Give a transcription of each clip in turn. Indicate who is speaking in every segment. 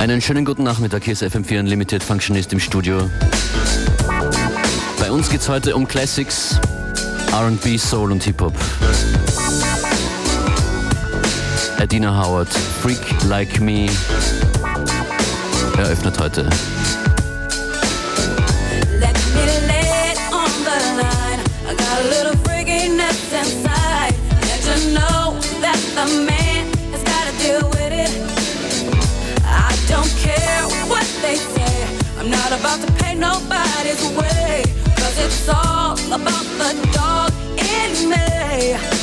Speaker 1: Einen schönen guten Nachmittag, hier ist FM4 Unlimited Functionist im Studio. Bei uns geht es heute um Classics, RB, Soul und Hip-Hop. Adina Howard, Freak Like Me, eröffnet heute.
Speaker 2: Not about to pay nobody's way. Cause it's all about the dog in me.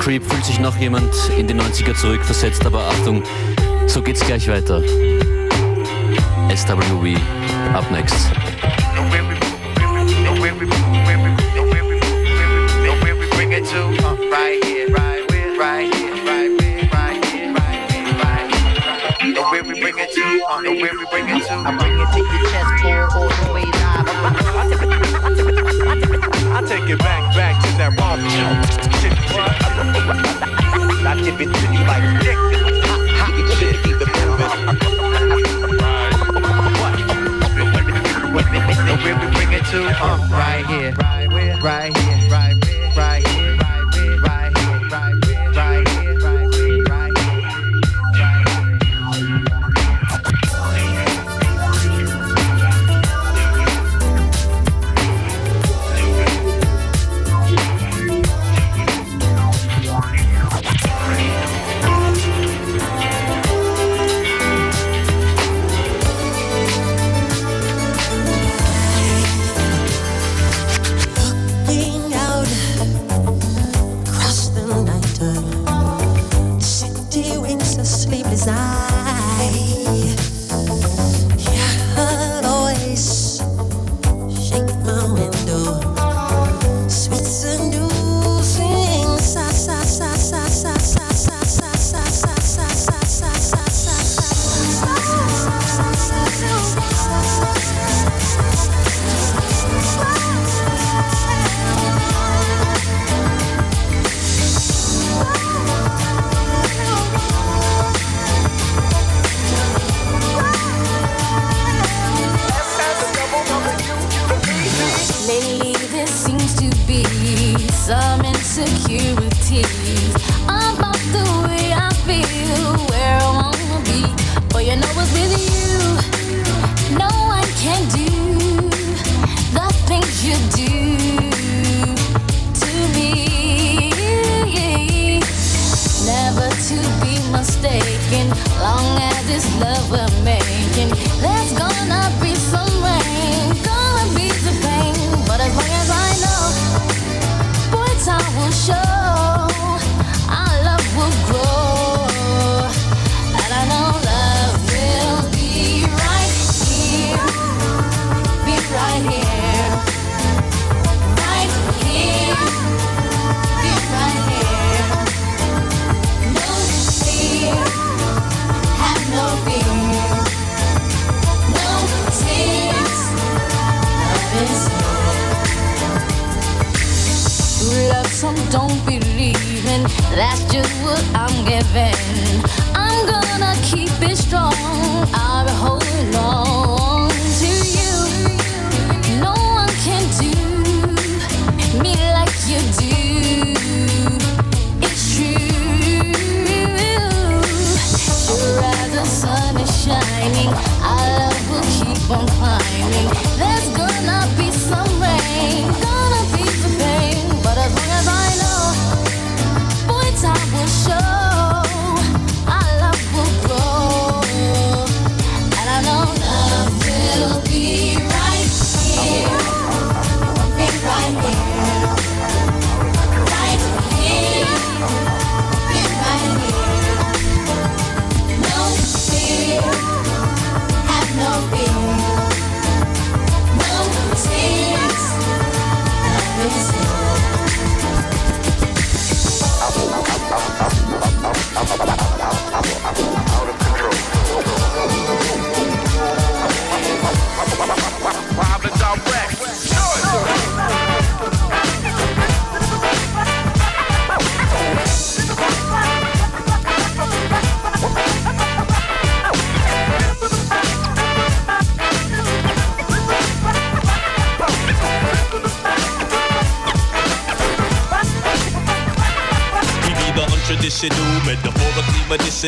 Speaker 3: Creep fühlt sich noch jemand in die 90er zurückversetzt, aber Achtung, so geht's gleich weiter. SWV, up next. Right here, right here, right here, right here, right here, right here, right here. The way we bring it to, the way we bring it to. I bring it to your chest, pull all the way live. I take it back, back to that raw shit. I tip it to you like dick. Right here, right here, right here, right here.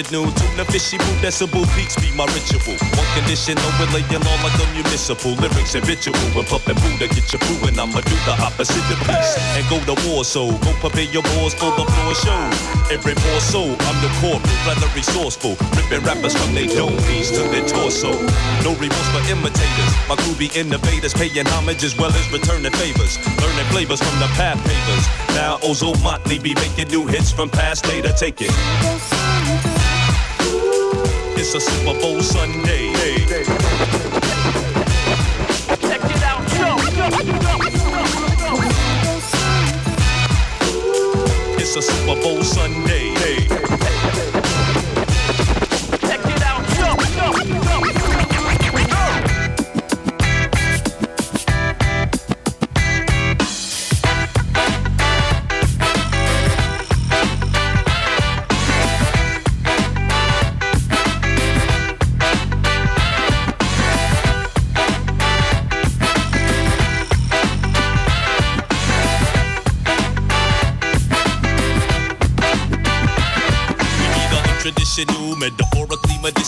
Speaker 4: Metaphorically medicinal. Tuna fishy boo, decibel peaks be my ritual. One condition, lay law like a municipal. Lyrics habitual. When pumping Buddha, get your crew, and I'ma do the opposite of peace. And go to war, so go prepare your balls for the floor show. Every more so, I'm the corporate, rather resourceful. Ripping rappers from their dome knees to their torso. No remorse for imitators. My crew be innovators, paying homage as well as returning favors. Learning flavors from the path pavers. Now Ozomatli be making new hits from past data. Take it. It's a Super Bowl Sunday.
Speaker 5: Check it out, yo, yo,
Speaker 4: It's a Super Bowl Sunday.
Speaker 5: Check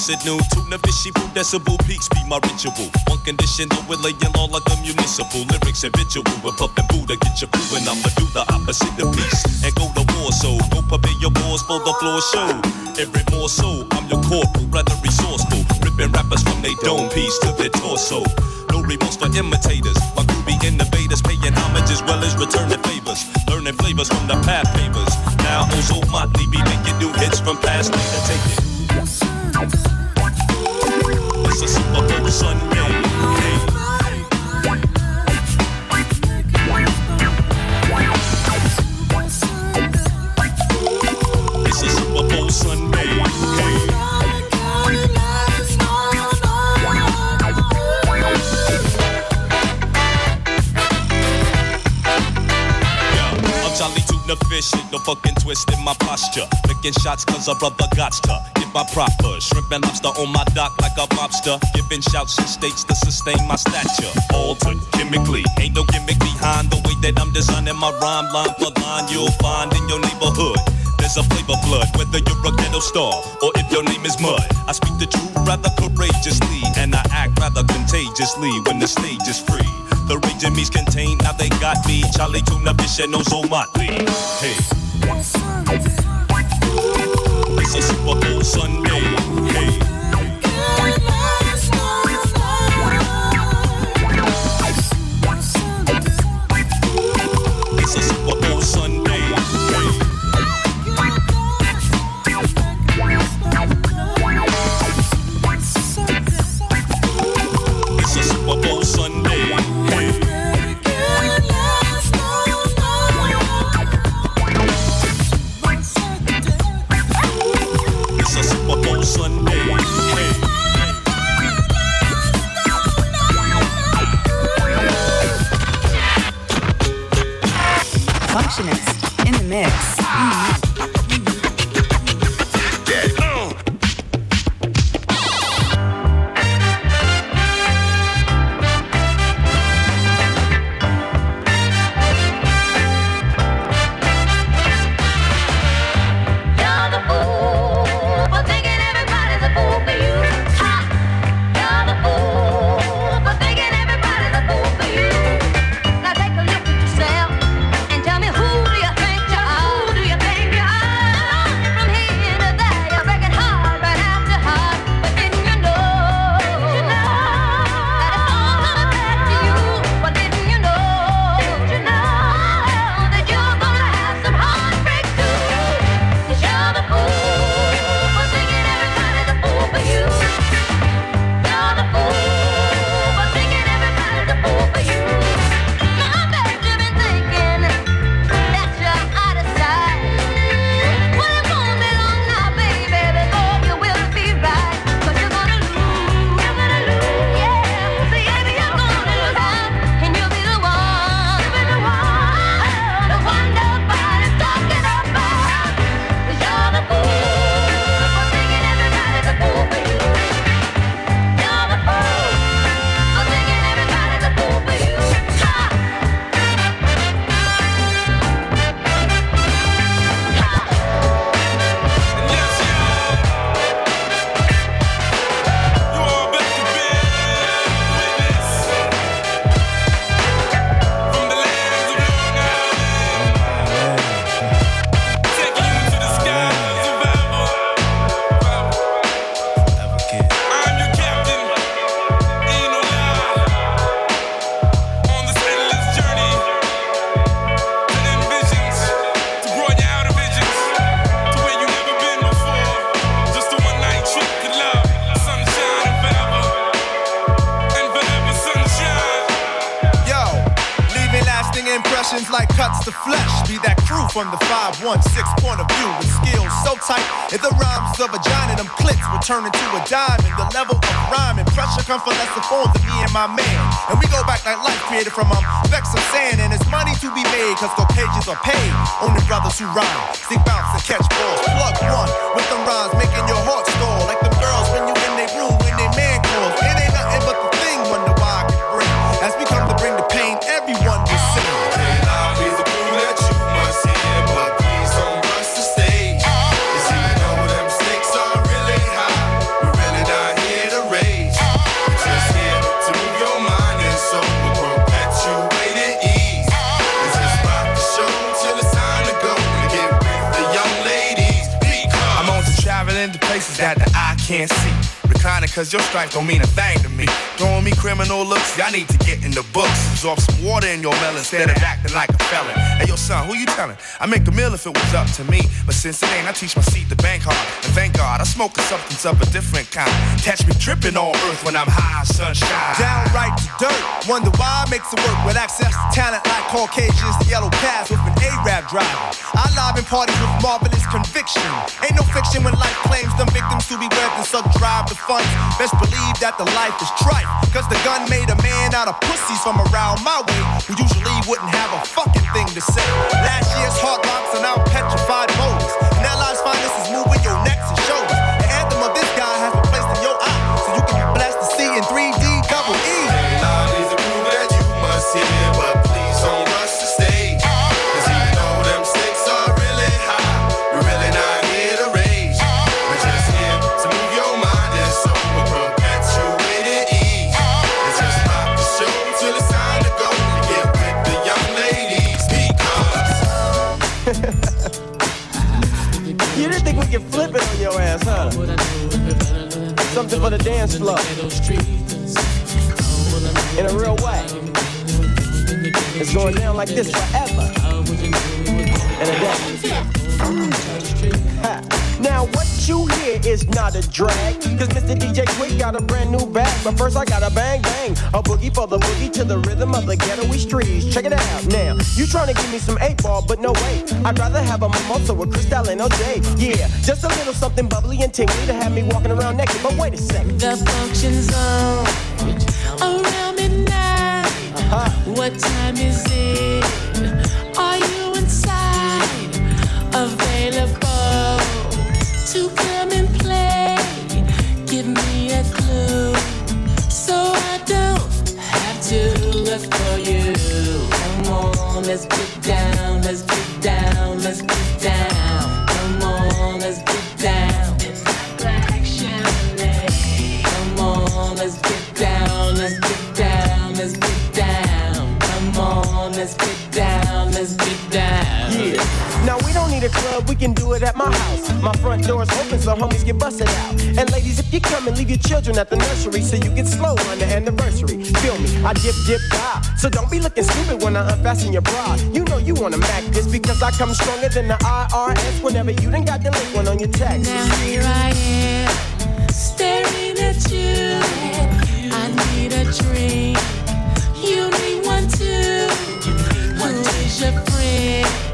Speaker 4: medicinal. Tuna fishy boo, decibel peaks be my ritual. One condition, though we're laying law like a municipal. Lyrics habitual, with pumping Buddha, get your crew, and I'ma do the opposite of peace. And go to war, so go prepare your wars for the floor show. Every more so, I'm your corporal, rather resourceful. Ripping rappers from their dome piece to their torso. No remorse for imitators. My be innovators, paying homage as well as returning favors. Learning flavors from the path pavers. Now oh, Ozo Motley be making new hits from past data. Take it. It's a Super Bowl Sunday. It's a Super Bowl Sunday. Chali 2na Fish, no fucking twist in my posture. Making shots cause a brother got to my proper. Shrimp and lobster on my dock like a mobster. Giving shouts and states to sustain my stature. Altered chemically, ain't no gimmick behind the way that I'm designing my rhyme line for line you'll find in your neighborhood. There's a flavor blood, whether you're a ghetto star or if your name is Mud. I speak the truth rather courageously, and I act rather contagiously when the stage is free. The rage in me's contained, now they got me. Chali 2na Fish and Ozomatli. Hey, it's a Super Bowl Sunday. Hey, Functionist
Speaker 6: in the mix. To flesh. Be that crew from the 516 point of view with skills so tight. If the rhymes of a giant, and them clips will turn into a diamond. The level of rhyme and pressure come from lesser forms of me and my man. And we go back like life created from um, specks of sand. And it's money to be made, cause Caucasians are paid. Only brothers who rhyme, seek bounce and catch balls. Plug one with them rhymes, making your heart stall. Like the girls when you in their room, can't see. Reclining cause your stripe don't mean a thing to me. Throwing me criminal looks, y'all need to get in the books. Absorb some water in your melon instead of acting like a felon. Hey yo son, who you telling? I make a meal if it was up to me. But since it ain't, I teach my seed to bank hard. And thank God, I smoke a substance of a different kind. Catch me tripping on earth when I'm high, sunshine. Downright to dirt. Wonder why I makes it work with access to talent like Caucasians, the yellow cast with an A-rap driver. I live in parties with marvelous conviction. Ain't no fiction when life claims them victims to be webbed and suck drive the funds. Best believe that the life is trife. Cause the gun made a man out of pussies from around my way who usually wouldn't have a fucking thing to say. Last year's hard knocks are now petrified motors. And that lies finest is moving your necks
Speaker 7: Something for the dance floor. In a real way. It's going down like this forever. And a day. Now what you hear is not a drag. Cause Mr. DJ Quik got a brand new bag. But first I got a bang bang. A boogie for the boogie to the rhythm of the ghetto streets. Check it out. Now, you trying to give me some eight ball, but no way. I'd rather have a mimosa with Cristal and OJ. Yeah, just a little something bubbly and tingly to have me walking around naked. But wait a second.
Speaker 8: The function's on around midnight.
Speaker 7: Uh-huh.
Speaker 8: What time is it? Come let's get down, let's get down, let's down.
Speaker 7: A club, we can do it at my house. My front door's open so homies get busted out. And ladies, if you come and leave your children at the nursery so you get slow on the anniversary. Feel me, I dip, dip, die. So don't be looking stupid when I unfasten your bra. You know you wanna mac this because I come stronger than the IRS whenever you done got delinquent on your taxes.
Speaker 8: Now here I am, staring at you. I need a drink. You need one too. Who is your friend?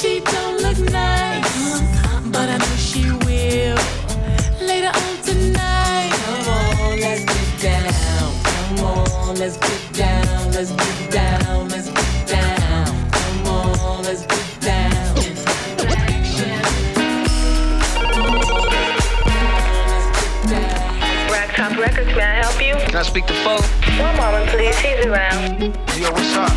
Speaker 8: She don't look nice, but I know she will. Later on tonight. Come on, let's get down. Come on, let's get
Speaker 9: Can I speak to Fo?
Speaker 10: One moment, please. He's around.
Speaker 9: Yo, what's up?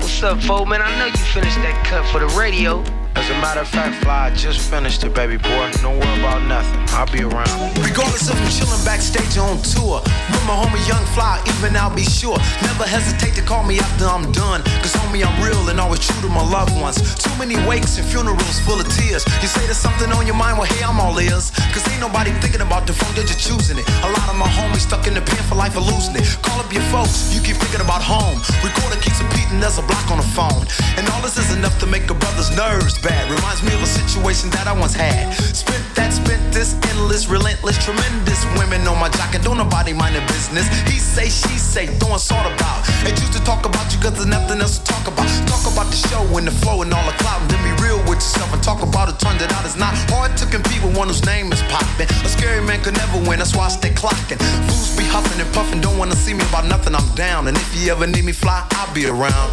Speaker 9: What's up, Fo? Man, I know you finished that cut for the radio.
Speaker 11: As a matter of fact, Fly, I just finished it, baby boy. Don't worry about nothing. I'll be around.
Speaker 12: Regardless if I'm chillin' backstage or on tour. With my homie Young Fly, even I'll be sure. Never hesitate to call me after I'm done. Cause homie, I'm real and always true to my loved ones. Too many wakes and funerals full of tears. You say there's something on your mind, well, hey, I'm all ears. Cause ain't nobody thinking about the phone, they're just choosing it. A lot of my homies stuck in the pen for life of losing it. Call up your folks, you keep thinking about home. Recorder keeps repeating, there's a block on the phone. And all this is enough to make a brother's nerves bad. Reminds me of a situation that I once had. Spent that, spent this, endless, relentless, tremendous women on my jock and don't nobody mind their business. He say, she say, throwing salt about. They choose to talk about you cause there's nothing else to talk about. Talk about the show and the flow and all the clout and then be real with yourself and talk about it. Turned it out it's not hard to compete with one whose name is popping. A scary man could never win, that's why I stay clocking. Fools be huffing and puffing, don't wanna see me about nothing, I'm down. And if you ever need me fly, I'll be around.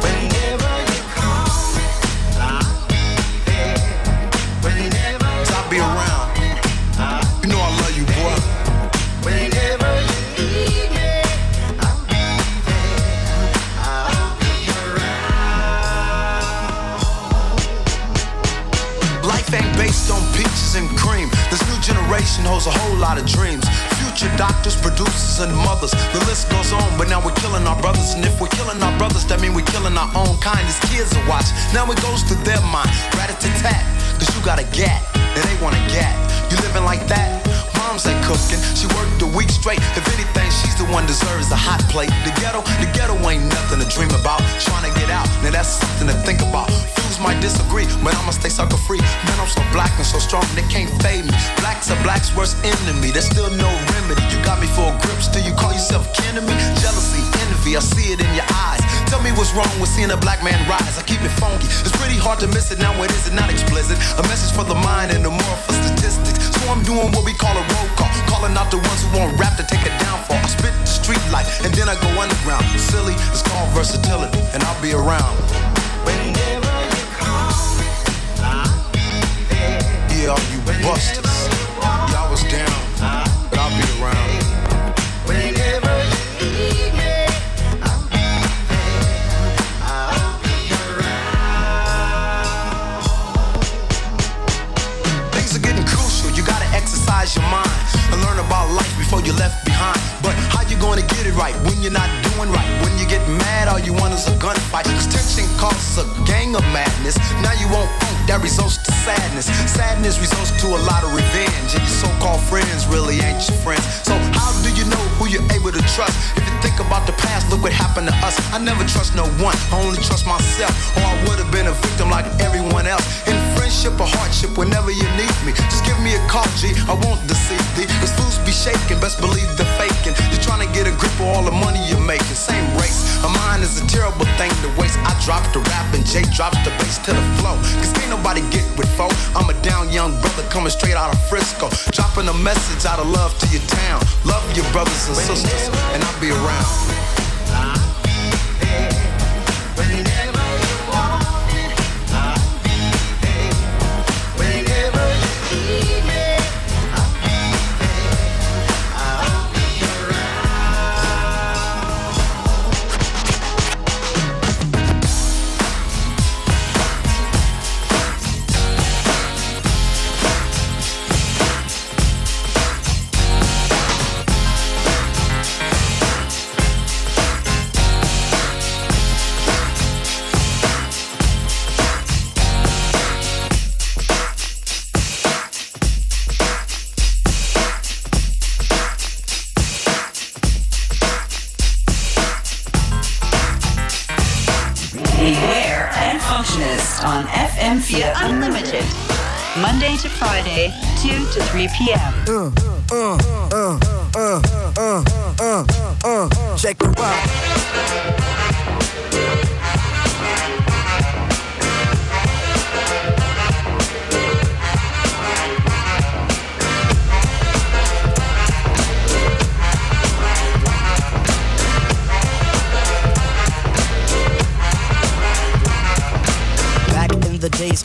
Speaker 12: Whenever be around. You know I love you, boy. Whenever you need me, I'll be there. I'll be around. Life ain't based on peaches and cream. This new generation holds a whole lot of dreams. Future doctors, producers, and mothers. The list goes on, but now we're killing our brothers. And if we're killing our brothers, that means we're killing our own kind. These kids are watch. Now it goes through their mind. Rat a tat, cause you got a gat, and they want a gat. You living like that? Mom's ain't cooking. She worked a week straight. If anything, she's the one deserves a hot plate. The ghetto, the ghetto ain't nothing to dream about. Trying to get out, now that's something to think about. Fools might disagree, but I'ma stay sucker free. Man, I'm so black and so strong, they can't fade me. Black's a black's worst enemy. There's still no remedy. You got me for a grip, still you call yourself kin to me? Jealousy, envy, I see it in your eyes. Tell me what's wrong with seeing a black man rise. I keep it funky. It's pretty hard to miss it now. It is it not explicit? A message for the mind and the more for statistics. So I'm doing what we call a roll call, calling out the ones who want rap to take a downfall. I spit the street life and then I go underground. Silly, it's called versatility, and I'll be around. Whenever you call me, I'll be there. Yeah, all you busters. Y'all was down, before you're left behind. But how you gonna get it right when you're not doing right? When you get mad, all you want is a gunfight. Cause tension causes a gang of madness. Now you won't think that results to sadness. Sadness results to a lot of revenge. And your so-called friends really ain't your friends. So how do you know who you're able to trust? If you think about the past, look what happened to us. I never trust no one. I only trust myself. Or I would have been a victim like everyone else. In friendship or hardship, whenever you need me, just give me a call, G. I won't deceive thee. Cause fools be shaking, best believe the faking. You're trying to get a grip of all the money you're making. Same race. A mind is a terrible thing to waste. I drop the rap and Jay drops the bass to the flow. Cause can't nobody get with foe. I'm a down young brother coming straight out of Frisco. Dropping a message out of love to your town. Love your brothers and sisters, and I'll be around.
Speaker 13: p.m.
Speaker 7: Uh, uh, uh, uh, uh, uh, uh, check it out.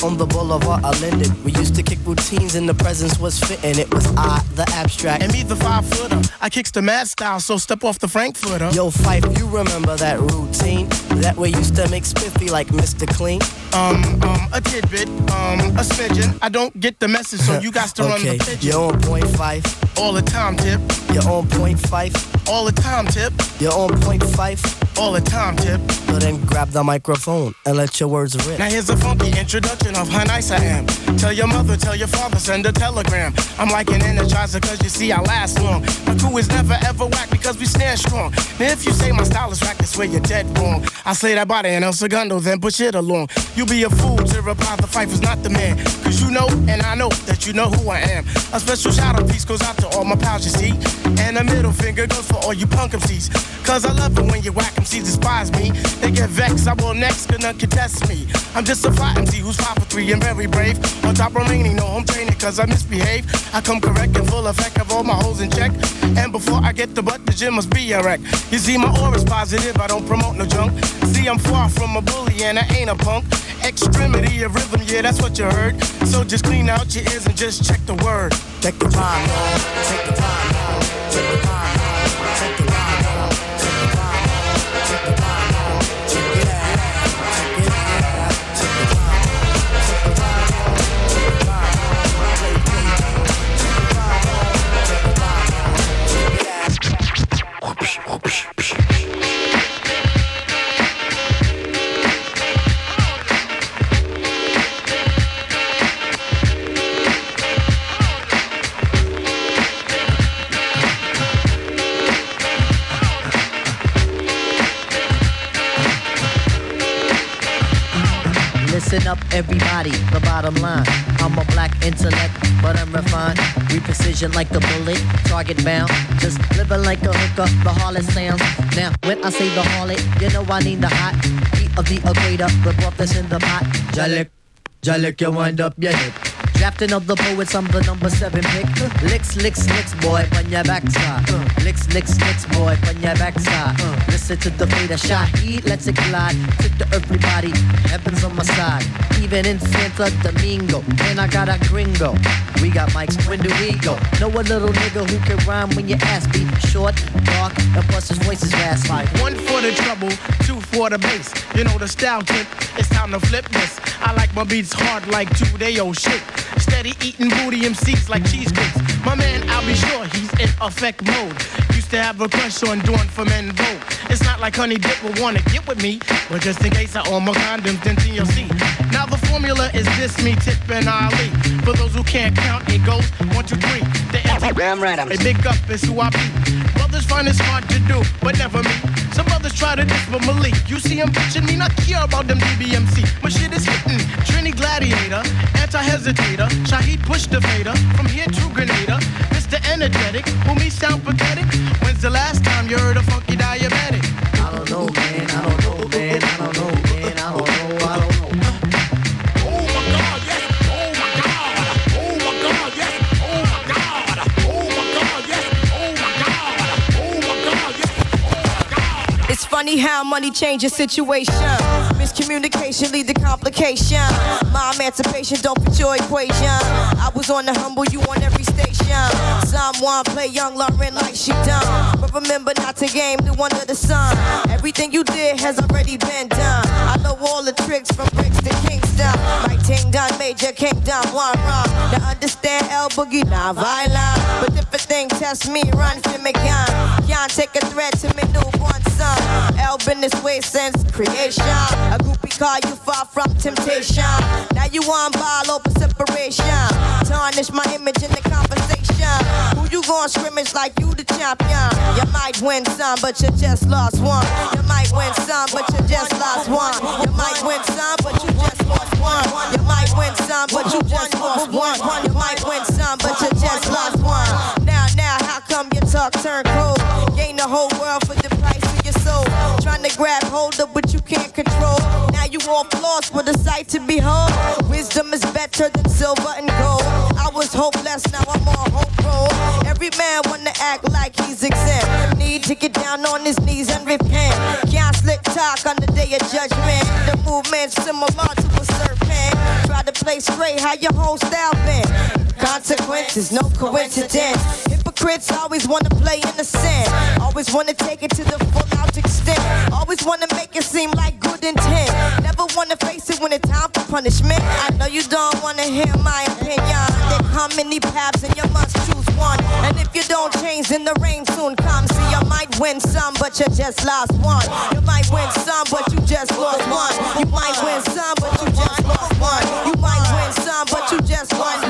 Speaker 7: On the boulevard, I landed. We used to kick routines and the presence was fitting. It was I, the abstract.
Speaker 14: And me, the five footer. I kicks the mad style, so step off the Frankfurter.
Speaker 7: Yo, Phife, you remember that routine? That way you used to make spiffy like Mr. Clean?
Speaker 14: Um, um, a tidbit, um, a smidgen. I don't get the message, so you got to run
Speaker 7: okay,
Speaker 14: the pigeon.
Speaker 7: you're on point Phife.
Speaker 14: All the time, tip.
Speaker 7: You're on point Phife.
Speaker 14: All the time, tip.
Speaker 7: You're on point Phife.
Speaker 14: All the time, Tip.
Speaker 7: So then grab the microphone and let your words rip.
Speaker 14: Now here's a funky introduction of how nice I am. Tell your mother, tell your father, send a telegram. I'm like an energizer cause you see I last long. My crew is never ever whack because we stand strong. Now if you say my style is whack, that's where you're dead wrong. I say that body and El Segundo, then push it along. You be a fool to reply the fight is not the man. Cause you know and I know that you know who I am. A special shout out piece goes out to all my pals you see. And a middle finger goes for all you punk MCs. Cause I love it when you whack MCs despise me. They get vexed, I will next, gonna contest me. I'm just a fly MC who's five for three and very brave. On top remaining, no home training cause I misbehave. I come correct and full effect of all my holes in check. And before I get the butt, the gym must be a wreck. You see, my aura's positive, I don't promote no junk. See, I'm far from a bully and I ain't a punk. Extremity of rhythm, yeah, that's what you heard. So just clean out your ears and just check the word.
Speaker 7: Take the time. Take the time. Take the time,
Speaker 15: everybody. The bottom line. I'm a black intellect, but I'm refined. We precision like a bullet, target bound. Just living like a hooker, the harlot sounds. Now, when I say the harlot, you know I need the hot heat of the equator, the broth that's in the pot. Jalik, Jalik, you wind up your hip. Drafting of the poets, I'm the number seven pick. Licks, licks, licks, boy, on your backside. Licks, licks, licks, boy, on your backside. Uh, listen to the fader shot, heat, let's it collide. Tip the earthly body, heaven's on my side. Even in Santa Domingo, and I got a gringo. We got mics, when do we go? Know a little nigga who can rhyme when you ask me. Short, dark, and plus his voice is raspy.
Speaker 14: One for the trouble, two for the bass. You know the style tip, it's time to flip this. I like my beats hard like two day old shit. Steady eating booty MCs like cheesecakes. My man, I'll be sure he's in effect mode. Used to have a crush on Dawn from En Vogue. It's not like Honey Dip will wanna get with me, but just in case I own my condoms, then TLC. Now the formula is this, me, Tip, and Ali. For those who can't count, it goes one, two, three. The
Speaker 9: Damn right, I'm
Speaker 14: a big up is who I be. Brothers find it's hard to do, but never me. Some brothers try to diss but Malik. You see him bitching me, not care about them DBMC. My shit is hitting. Trini Gladiator, anti-hesitator. Shaheed push the fader. From here to Grenada. Mr. Energetic, who me sound pathetic. When's the last time you heard a funky diabetic?
Speaker 16: Funny how money changes situation. Miscommunication lead to complication. My emancipation don't fit your equation. I was on the humble, you on every station. Someone play young Lauryn like she done. But remember not to game the one of the sun. Everything you did has already been done. I know all the tricks from bricks to Kingston. My ting done major kingdom, one wrong. To understand L Boogie, not violent. Thing test me, run for me gun. Can't take a threat to me newborn son. El been this way since creation. A groupie call you far from temptation. Now you on ball over separation. Tarnish my image in the conversation. Who you gon' scrimmage like you the champion? You might win some, but you just lost one. You might win some, but you just lost one. You might win some, but you just lost one. You might win some, but you just lost one. You might win some, but you just lost one. Talk turn cold? Gain the whole world for the price of your soul. Trying to grab hold of what you can't control. Now you off lost with a sight to behold. Wisdom is better than silver and gold. I was hopeless, now I'm on hope roll. Every man wanna act like he's exempt. Need to get down on his knees and repent. Can't slick talk on the day of judgment. The movement's similar to a serpent. Try play straight, how your whole style been. Consequences, no coincidence. Hypocrites always wanna play innocent. Always wanna take it to the full out extent. Always wanna make it seem like good intent. Never wanna face it when it's time
Speaker 17: punishment. I know you don't wanna hear my opinion. There how many paths and you must choose one. And if you don't change, then the rain soon comes. See, you might win some, but you just lost one. You might win some, but you just lost one. You might win some, but you just lost one. You might win some, but you just won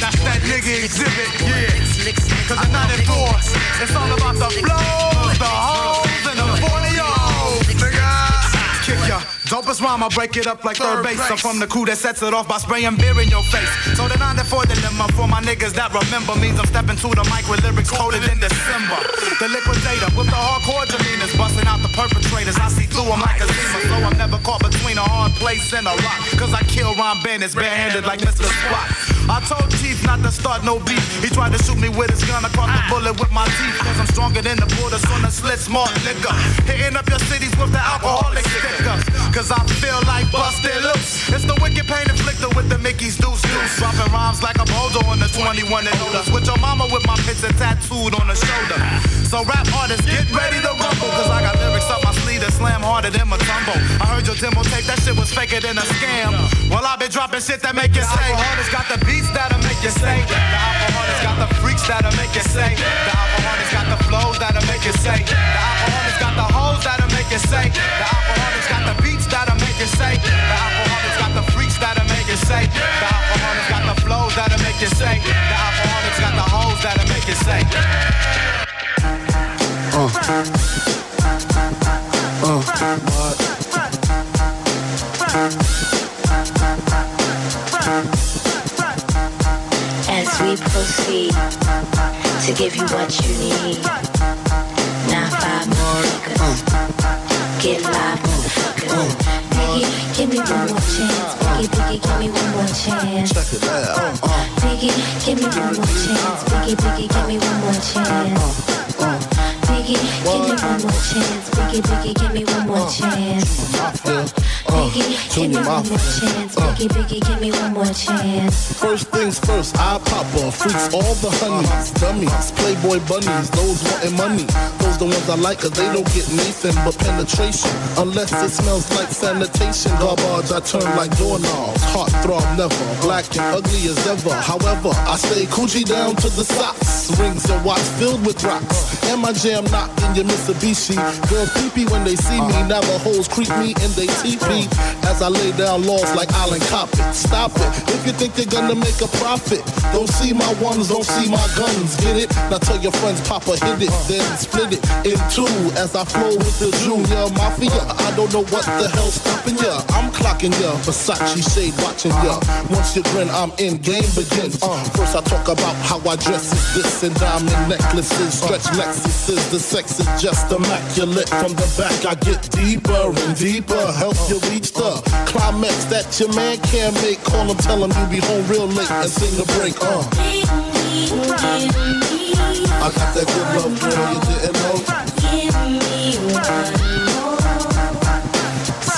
Speaker 6: That's that nigga exhibit. Yeah, cause I'm in 94, it's all about the flows, the hoes, and the 40 nigga. Kick ya. Dopest rhyme, I break it up like third base. I'm from the crew that sets it off by spraying beer in your face. So the 94 dilemma for my niggas that remember means I'm stepping to the mic with lyrics coded in December. The liquidator with the hardcore demeanors, busting out the perpetrators. I see through them like a zima, so I'm never caught between a hard place and a rock. Cause I kill rhyme bandits barehanded like Mr. Spot. I told Chief not to start no beef. He tried to shoot me with his gun. I caught the bullet with my teeth. Cause I'm stronger than the borders on the slit smart liquor. Hitting up your cities with the alcoholic stickers. Cause I feel like busted loose. It's the wicked pain inflicted with the Mickey's deuce deuce. Dropping rhymes like a bozo on the 21 and older. With your mama with my picture tattooed on the shoulder. So rap artists, get ready to rumble. Cause I got lyrics up my sleeve that slam harder than my tumble. I heard your demo tape, that shit was faker than a scam. Well, I've been dropping shit that make you say. The alcoholics got the beats that'll make you say. The alcoholics got the freaks
Speaker 18: that'll make you say. The alcoholic's got the flows that'll make you say. The alcoholic's got the hoes that'll make you say. The alcoholic's got the beats make you say. The alcoholic's got the freaks that'll make you say. The alcoholic's got the flows that'll make you say. The alcoholic's got the hoes that'll make you say.
Speaker 19: Uh. Uh. What?
Speaker 20: As we proceed to give you what you need. Now five motherfuckers. Get live, motherfuckers. Biggie, give me one more chance. Biggie, Biggie, give me one more chance.
Speaker 19: Check it out. Uh.
Speaker 20: uh Biggie, give me one more chance. Biggie, Biggie, give me one more chance. Uh, uh. Biggie, give me one more chance. Biggie, Biggie, give me one more chance. Uh, me one more chance. Uh. Biggie, Biggie, give me one more chance.
Speaker 19: First things first, I pop off. Freaks uh-huh. all the honeys, dummies, playboy bunnies, those wanting money. Those the ones I like, cause they don't get nothing but penetration. Unless it smells like sanitation. Garbage, I turn like doorknobs. Heart throb never, black and ugly as ever. However, I stay coochie down to the socks. Rings and watch filled with rocks. And my jam knock in your Mitsubishi. Girls creepy when they see me. Navajos creep me and they teepee. As I lay down laws like Island Coppet. Stop it. If you think you're gonna make a profit, don't see my ones, don't see my guns. Get it? Now tell your friends, Papa hit it, then split it in two. As I flow with the Junior Mafia, I don't know what the hell's stopping ya. I'm clocking ya, Versace shade watching ya. Once you grin, I'm in, game begins. First I talk about how I dress is this and diamond necklaces, stretch Lexuses. The sex is just immaculate. From the back I get deeper and deeper, help you reach the climax that your man can't make. Call him, tell him you be home real late and sing the break. Uh. I got that good love, girl, you didn't know.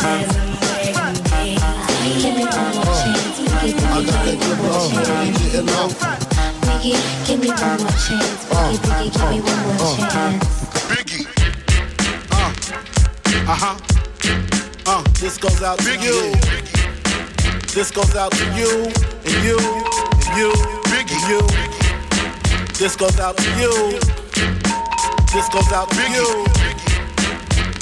Speaker 20: Give Biggie, give me one more chance. Biggie, Biggie, give me one more chance.
Speaker 19: Uh huh. Uh, this goes out to you. This goes out to you and you and you and. This goes out to you. This goes out to you.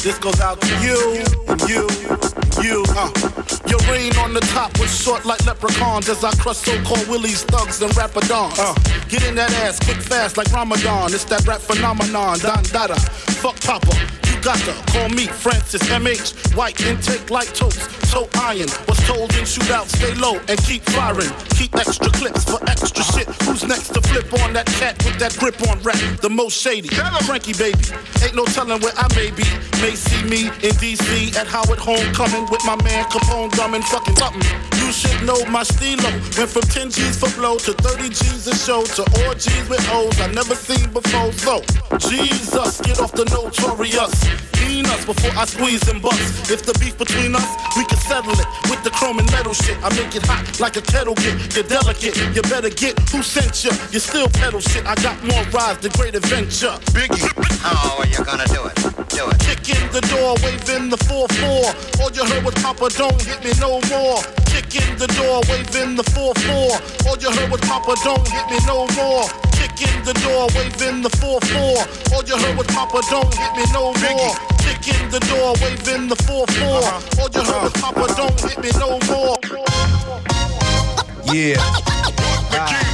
Speaker 19: This goes out to you and you and you. Uh, your reign on the top was short like leprechauns as I crush so-called willies, thugs, and rapadons. Uh, get in that ass quick fast like Ramadan. It's that rap phenomenon. Don Dada. Fuck Papa. You got to call me Francis MH. White intake like toast. Toe iron. Was told in shootouts, stay low and keep firing. Keep extra clips for extra shit. Who's next to flip on that cat with that grip on rap? The most shady. Frankie baby. Ain't no telling where I may be. May see me in DC at Howard Homecoming with my man Capone drumming fucking something. You should know my stilo. Went from 10 G's for blow to 30 G's a show to orgies with O's I never seen before. So, Jesus, get off the notorious. Clean us before I squeeze and bust. If the beef between us, we can settle it with the chrome and metal shit. I make it hot like a kettle get. You're delicate, you better get who sent you. You still pedal shit. I got more rides, the great adventure. Biggie.
Speaker 3: How oh, are you gonna do it? Do it.
Speaker 19: Kick in the door, waving the 4-4. All you heard was Papa, don't hit me no more. Kick in the door, waving the 4-4. All you heard was Papa, don't hit me no more. Kick in the door, waving the 4-4. All you heard was Papa, don't hit me no more. Kick in the door, waving the 4-4. All you heard was Papa, don't hit me no more.
Speaker 21: Yeah. yeah.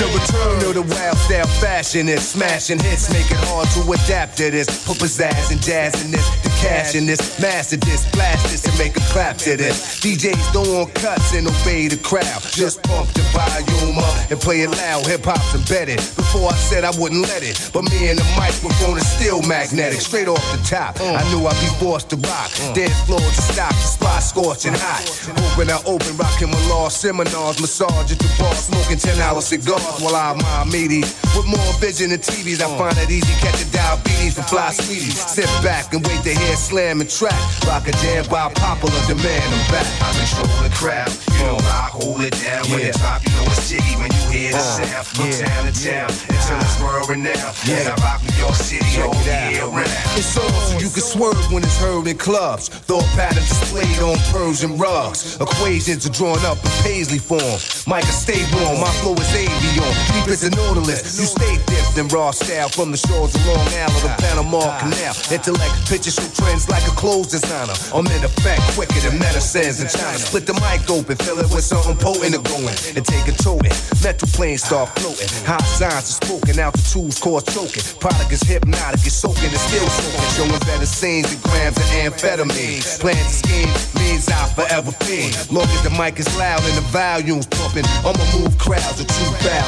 Speaker 21: The return of the wild style fashion and smashing hits, make it hard to adapt to this. Put pizzazz and jazz in this, the cash in this, master this, blast this and make a clap to this. DJs don't want cuts and obey the crowd. Just pump the volume up and play it loud. Hip hop's embedded. Before I said I wouldn't let it, but me and the microphone is still magnetic. Straight off the top, I knew I'd be forced to rock. Dance floor to stop, the spot scorching hot. Open, I open, rocking my law seminars, massage at the bar, smoking 10 hour cigars while I my meaties. With more vision than TVs, I find it easy catching diabetes for fly sweeties. Sit back and wait to hear slam and track. Rock a jam by popular demand. I'm back.
Speaker 22: I control the crowd, you know I hold it down. When
Speaker 21: Yeah.
Speaker 22: it drop, you know it's jiggy when you hear the
Speaker 21: Uh,
Speaker 22: sound. From
Speaker 21: yeah,
Speaker 22: town to town, until it's world renowned.
Speaker 21: Yeah.
Speaker 22: And I rock New York City all year round.
Speaker 21: It's on so you can swerve when it's heard in clubs. Thought patterns displayed on Persian rugs. Equations are drawn up in paisley form. Micah, stay warm. My flow is avion. Deep as a nautilus. You stay dipped in raw style from the shores of Long Island the Panama Canal. Intellect pictures show trends like a clothes designer. I'm in effect quicker than medicines in China. Split the mic open, fill it with something potent and going and take a toting. Metal planes start floating. High signs are spoken, altitudes cause choking. Product is hypnotic, it's soaking, it's still soaking. Showing better scenes than grams of amphetamine. Plan to scheme means I'll forever fiend. Long as the mic is loud and the volume's pumping, I'ma move crowds of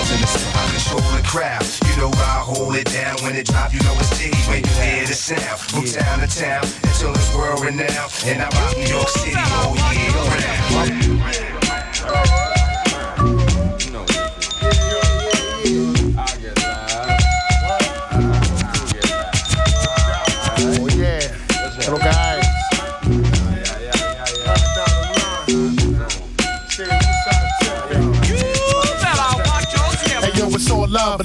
Speaker 21: 2,000.
Speaker 22: I control the crowd. You know I hold it down when it drop. You know it's diggy when you hear the sound. From town to town until it's world renowned. And I rock New York City all year round.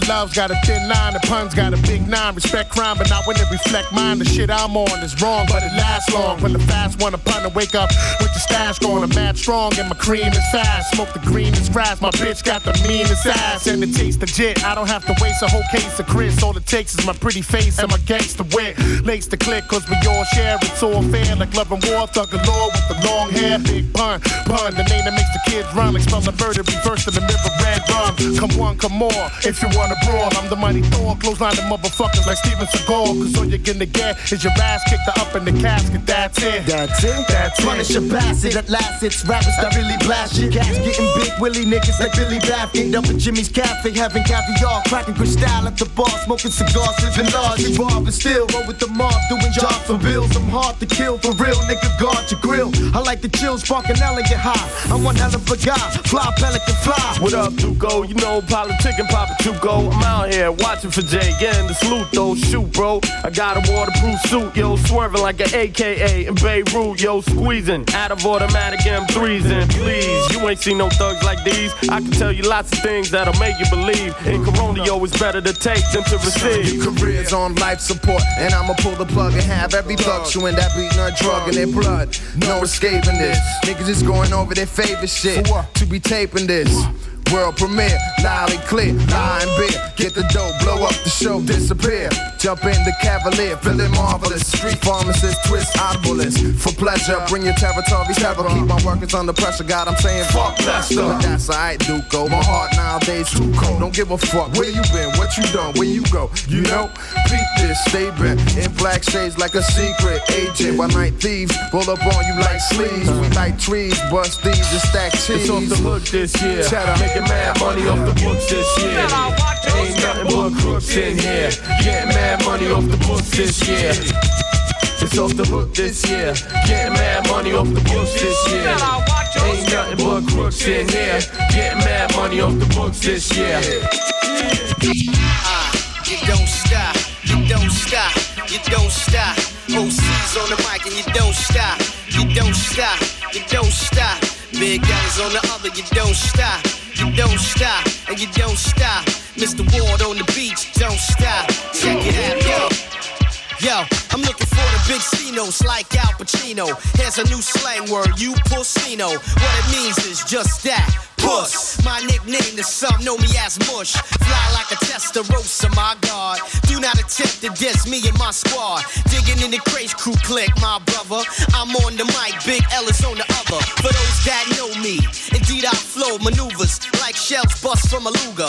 Speaker 23: Love's got a thin line. The pun's got a big nine. Respect crime, but not when it reflect mine. The shit I'm on is wrong, but it lasts long. When the fast one upon to wake up with the stash going, I'm mad strong and my cream is fast. Smoke the greenest grass, my bitch got the meanest ass and it tastes legit. I don't have to waste a whole case of Chris. All it takes is my pretty face and my gangster wit. Lace the click, cause we all share. It's all fair, like love and war. Thug galore with the long hair. Big pun, pun, the name that makes the kids run. Like spell the murder, reverse to the mirror, red rum. Come one, come more. If you wanna brawl, I'm the mighty Thor. Close line of motherfuckers like Steven Seagal. Cause all you're gonna get is your ass kicked up in the casket. That's it.
Speaker 24: That's it.
Speaker 23: That's it.
Speaker 24: Punish a bastard at last. It's rappers that really blast shit. Gas getting big, Willie niggas like Billy Baffin. Up at Jimmy's Cafe, having caviar, cracking crystal at the bar, smoking cigars, living large, involved still. Roll with the mob, doing jobs for bills. I'm hard to kill for real, nigga. Guard your grill. I like the chill, sparking elegant high. I'm one hell of a guy, fly pelican fly.
Speaker 25: What up, Duco? You know, politic and Papa Tuco. I'm out here watching for Jay, getting the salute though. Shoot, bro. I got a waterproof suit, yo, swerving like an AKA in Beirut, yo, squeezing out of automatic M3s. And please, you ain't seen no thugs like these. I can tell you lots of things that'll make you believe. In Corona, yo, it's better to take than to receive.
Speaker 18: Your Careers on life support, and I'ma pull the plug and have every thug chewing that beating a drug in their blood. No escaping this. Niggas is going over their favorite shit to be taping this. World premiere, loud and clear, and beer. Get the dough, blow up the show, disappear. Jump in the cavalier, feeling marvelous. Street pharmacist, twist audiblest. For pleasure, bring your territory terror. Keep my workers under pressure, God, I'm saying fuck Lester. But that's alright, Duco. My heart nowadays too cold. Don't give a fuck where you been, what you done, where you go. You know, peep this, stay bent in black shades like a secret agent. While night thieves roll up on you like sleeves. We like trees, bust these and stack cheese.
Speaker 25: It's off the hook this year.
Speaker 18: Cheddar.
Speaker 25: Making mad money off the books this year. Ain't nothing but crooks in here. Getting mad money off the books this year. It's off the hook this year. Getting mad money off the books this year. Ain't nothing but crooks in here. Getting mad money off the books this year.
Speaker 12: You don't stop, you don't stop, you don't stop. OC's on the mic and you don't stop, you don't stop, you don't stop. Big guys on the other, you don't stop, you don't stop, and you don't stop. Mr. Ward on the beach, don't stop. Check it out, yo. Yo, I'm looking for the big Cinos like Al Pacino. Here's a new slang word, you pussino. What it means is just that. Puss, my nickname to some know me as Mush. Fly like a Testarossa, my God. Do not attempt to diss me and my squad. Digging in the craze crew click, my brother. I'm on the mic, Big L is on the other. For those that know me, indeed I flow maneuvers like shells bust from a Luger.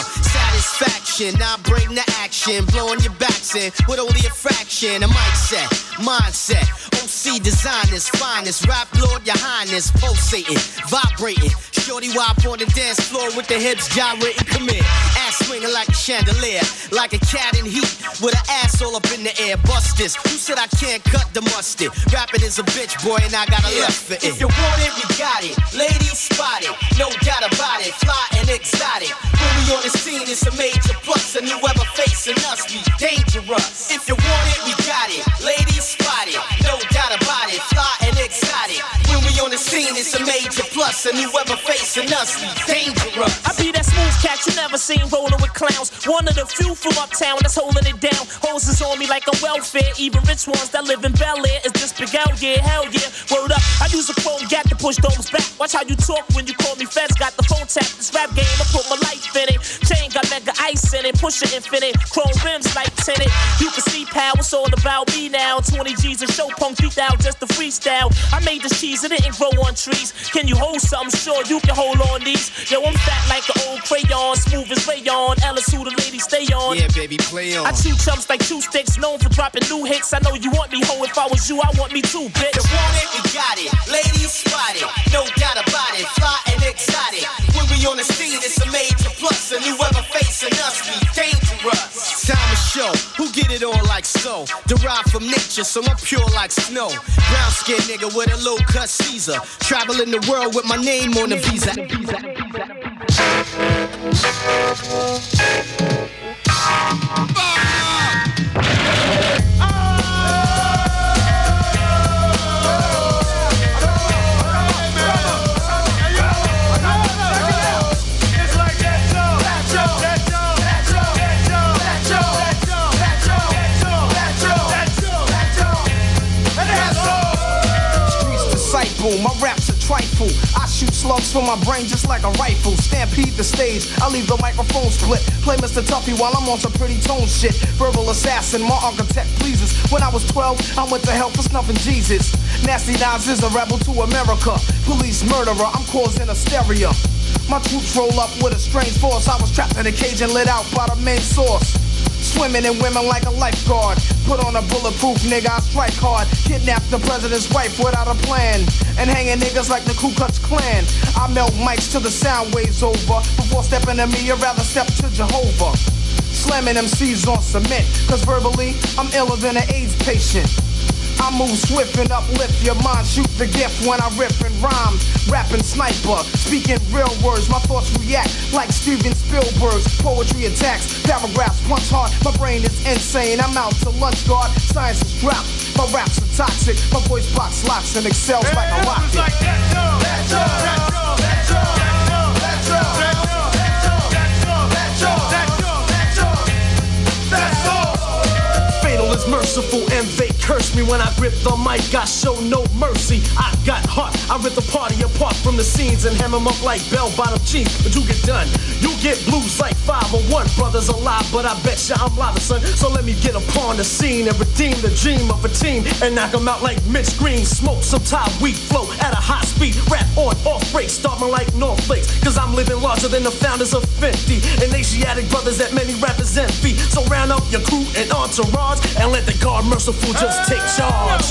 Speaker 12: Satisfaction, I bring the action, blowing your backs in with only a fraction. A mic set, mindset, OC designers, finest, rap lord, your highness, pulsating, vibrating. Shorty wop on the dance floor with the hips gyrating, come here. Ass swinging like a chandelier, like a cat in heat with an ass all up in the air. Bust this. Who said I can't cut the mustard? Rapping is a bitch, boy, and I got a left for it. If you want it, we got it. Ladies spot it, no doubt about it. Fly and exotic. When we on the scene, it's a major plus, and whoever facing us, we dangerous. If you want it, we got it. Ladies spot it, no doubt about it. Fly and exotic. When we on the scene, it's a major plus, and whoever facing us, we dangerous.
Speaker 26: I be that smooth cat you never seen rolling with clowns. One of the few from uptown that's holding it down. Hoses on me like a welfare. Even rich ones that live in Bel Air is this big out, yeah, hell yeah. Word up, I use a phone gap to push domes back. Watch how you talk when you call me feds. Got the phone tap. This rap game, I put my life in it. Ice in it. Push it infinite. Chrome rims like tinted. You can see power, it's all about me now. 20 G's and show punk beat out just to freestyle. I made this cheese, it didn't grow on trees. Can you hold something? Sure, you can hold on these. Yo, I'm fat like an old crayon, smooth as rayon. Ellis, who the ladies stay on.
Speaker 12: Yeah, baby, play on.
Speaker 26: I chew chumps like two sticks, known for dropping new hits. I know you want me, ho. If I was you, I want me too, bitch.
Speaker 12: You want it, we got it. Ladies spot it. No doubt about it. Fly and exotic. When we on the scene, it's a major plus. And whoever facing us, we dangerous. Time to show who get it on like so. Derived from nature, so I'm pure like snow. Brown skin nigga with a low cut Caesar. Traveling the world with my name on the visa.
Speaker 14: Streets my raps a trifle. I shoot slugs from my brain just like a rifle. Stampede the stage, I leave the microphone split. Play Mr. Tuffy while I'm on some pretty tone shit. Verbal assassin, my architect pleases. When I was 12, I went to hell for snuffing Jesus. Nasty Nas is a rebel to America. Police murderer, I'm causing hysteria. My troops roll up with a strange force. I was trapped in a cage and lit out by the main source. Swimming in women like a lifeguard. Put on a bulletproof nigga, I strike hard. Kidnap the president's wife without a plan. And hanging niggas like the Ku Klux Klan. I melt mics till the sound waves over. Before stepping to me, you'd rather step to Jehovah. Slamming MCs on cement. Cause verbally, I'm iller than an AIDS patient. I move swift and uplift your mind. Shoot the gift when I rip and rhyme. Rapping sniper, speaking real words. My thoughts react like Steven Spielberg's poetry attacks. Paragraphs punch hard. My brain is insane. I'm out to lunch guard. Science is dropped. My raps are toxic. My voice box locks and excels like a rocket.
Speaker 26: Fatal is merciful and they curse me when I grip the mic. I show no mercy. I got heart. I rip the party apart from the scenes and hem 'em up like bell bottom jeans. But you get done. You get blues like 501. Brothers alive, but I bet ya I'm live, son. So let me get upon the scene and redeem the dream of a team and knock 'em out like Mitch Green. Smoke some Thai weed flow at a high speed. Rap on off break, starting like North Flakes. Cause I'm living larger than the founders of Fenty. And Asiatic brothers that many rappers envy. So round up your crew and entourage and let the guard merciful just take charge.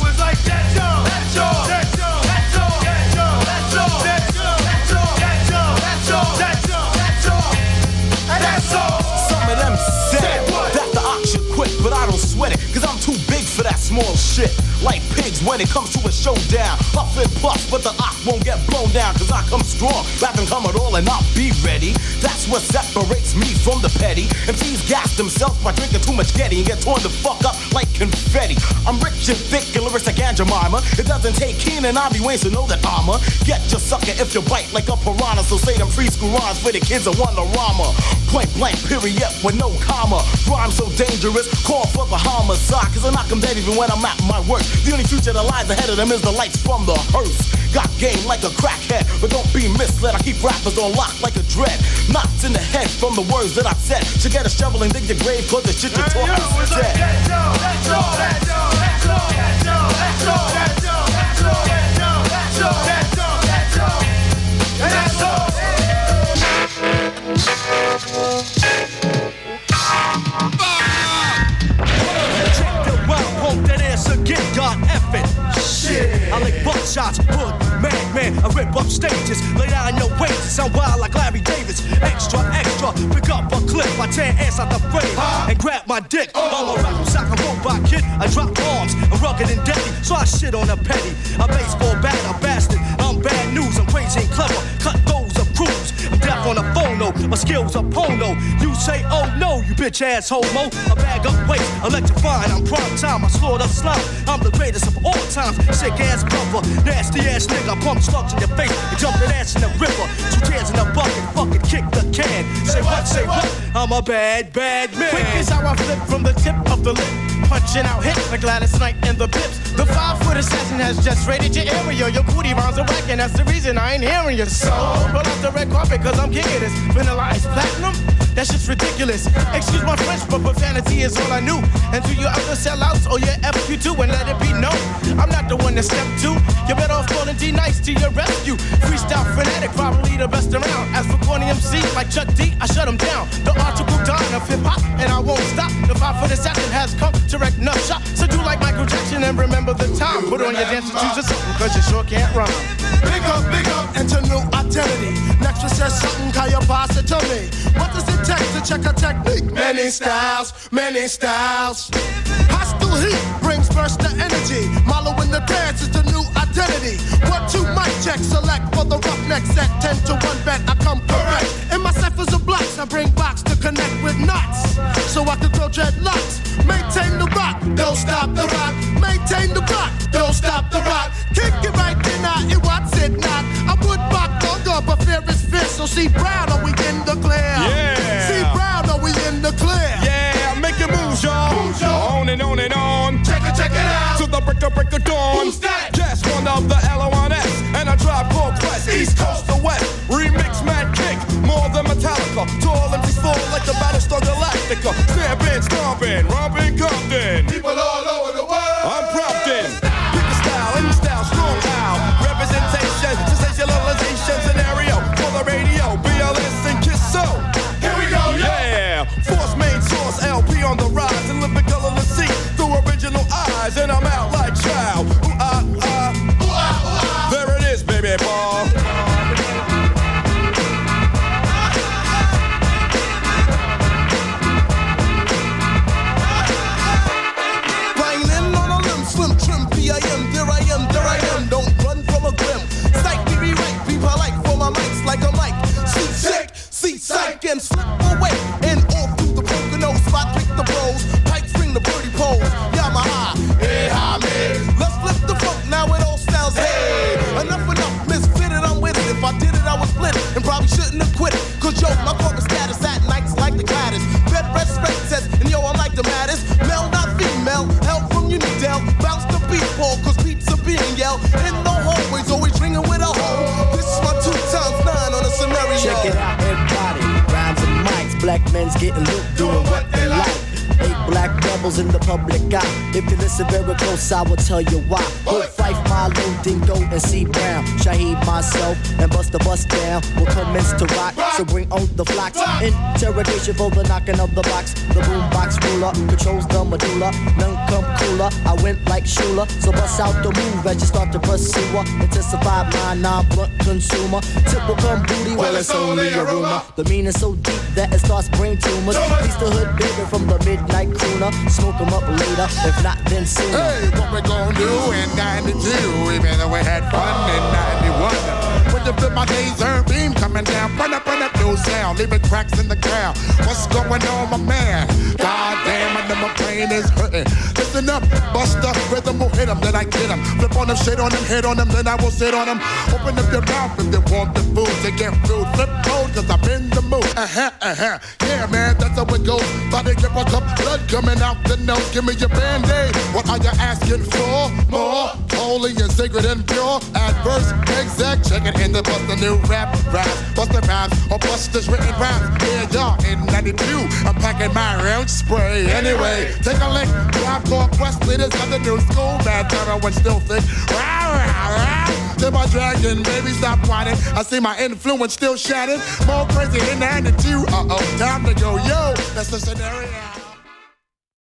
Speaker 14: Some of them said that the ox should quit, but I don't sweat it, cause I'm too big for that small shit. Like pigs when it comes to a showdown. Puff and puff, but the ox won't get blown down, cause I come strong. Rapping come at all and I'll be ready. That's what separates me from the petty. MCs gas themselves by drinking too much Getty and get torn the fuck up like confetti. I'm rich and thick and lyrics like Aunt Jemima. It doesn't take Keen and Ivy Wayne to know that I'm a get your sucker if you bite like a piranha. So say them preschool rhymes for the kids that want rama. Point blank, period, with no comma. Rhyme so dangerous, call for the homicide. Cause I knock 'em dead even when I'm at my worst. The only future that lies ahead of them is the lights from the hearse. Got game like a crackhead, but don't be misled. I keep rappers on lock like a dread. Knocked in the head from the words that I said. Should get a shovel and dig your grave, cause the shit you talk is dead.
Speaker 26: Check Buckshots, hood, man, man, I rip up stages, lay down your waist, sound wild like Larry Davis. Extra, extra, pick up a clip, I tear ass out the frame, and grab my dick. I'm a rap sock, a robot kid, I drop bombs, I'm rugged and deadly, so I shit on a petty. A baseball bat, a bastard, I'm bad news, I'm crazy and clever, cut those
Speaker 27: My skills are pono. You say, oh no, you bitch ass homo. A bag of waste, electrifying. I'm prime time. I slaughter slime. I'm the greatest of all times. Sick ass brother, nasty ass nigga. I pump slugs in your face and jump that ass in the river. Two tears in a bucket, fucking kick the can. Say what, say what? I'm a bad, bad man.
Speaker 14: Quick is how I flip from the tip of the lip. Punching out hits like Gladys Knight and the Pips. The five foot assassin has just raided your area. Your booty rounds are whack, and that's the reason I ain't hearing you. So, roll out the red carpet, cause I'm kicking this. Vanilla ice platinum? That shit's ridiculous. Excuse my French, but profanity is all I knew. And to your other sellouts or your FQ2, and let it be known, I'm not the one to step to. You better off calling D Nice to your rescue. Freestyle fanatic, probably the best around. As for corny MC like Chuck D, I shut him down. The article done of hip hop, and I won't stop. The five foot assassin has come to wreck nut shop. So do like Michael Jackson and remember the time. Put on your dancing shoes or something, cause you sure can't run.
Speaker 12: Big up, big up, and to new identity. Next says something, can you pass it to me? What does it take to check a technique? Many styles, many styles. Hostile heat brings burst of energy. Malo in the dance is the new identity. One, two, mic check, select for the roughneck set. Ten to one bet, I come correct. In my ciphers of blocks, I bring box to connect with knots. So I can grow dreadlocks. Maintain the rock, don't stop
Speaker 15: black men's getting looped, doing what they like. Eight black rebels in the public eye. If you listen very close, I will tell you why. Hood Fife, Milo, Dingo, and C Brown. Shaheed, myself, and bust the bus down. Will commence to rock, so bring on the flocks. Interrogation for the knocking of the box. The boombox ruler controls the medulla. None come cooler. I went like Shula, so bust out the move as you start to pursue her. Intensify my non-blunt consumer. Typical booty, well, it's only a rumor. The meaning so deep that it starts brain tumors. Piece the hood baby from the midnight crooner. Smoke 'em up later, if not then sooner.
Speaker 28: Hey, what we gonna do in 92? Even though we had fun in 91. You feel my laser beam coming down, run up, run up, no sound, leaving cracks in the ground. What's going on, my man? God damn, I know my brain is hurting. Listen up, bust up, rhythm will hit 'em, then I get 'em. Flip on them, shit on them, hit on them, then I will sit on them. Open up your mouth if they want the food they get food. Flip mode, cause I'm in the mood. Uh huh, uh huh. Yeah, man, that's how it goes. Body give a cup, blood coming out the nose. Give me your band aid. What are you asking for? More holy and sacred and pure. Adverse, exact. Check it in the bust a new rap, rap, bust the rhymes, or bust this written rhymes. Yeah, y'all, in 92, I'm packing my round spray. Anyway, take a lick. Rap core quest leaders of the new school. Bad terror when still thick. Rah, rah, rah. To my dragon, baby, stop whining. I see my influence still shattered. More crazy in 92. Uh oh, time to go, yo. That's the scenario.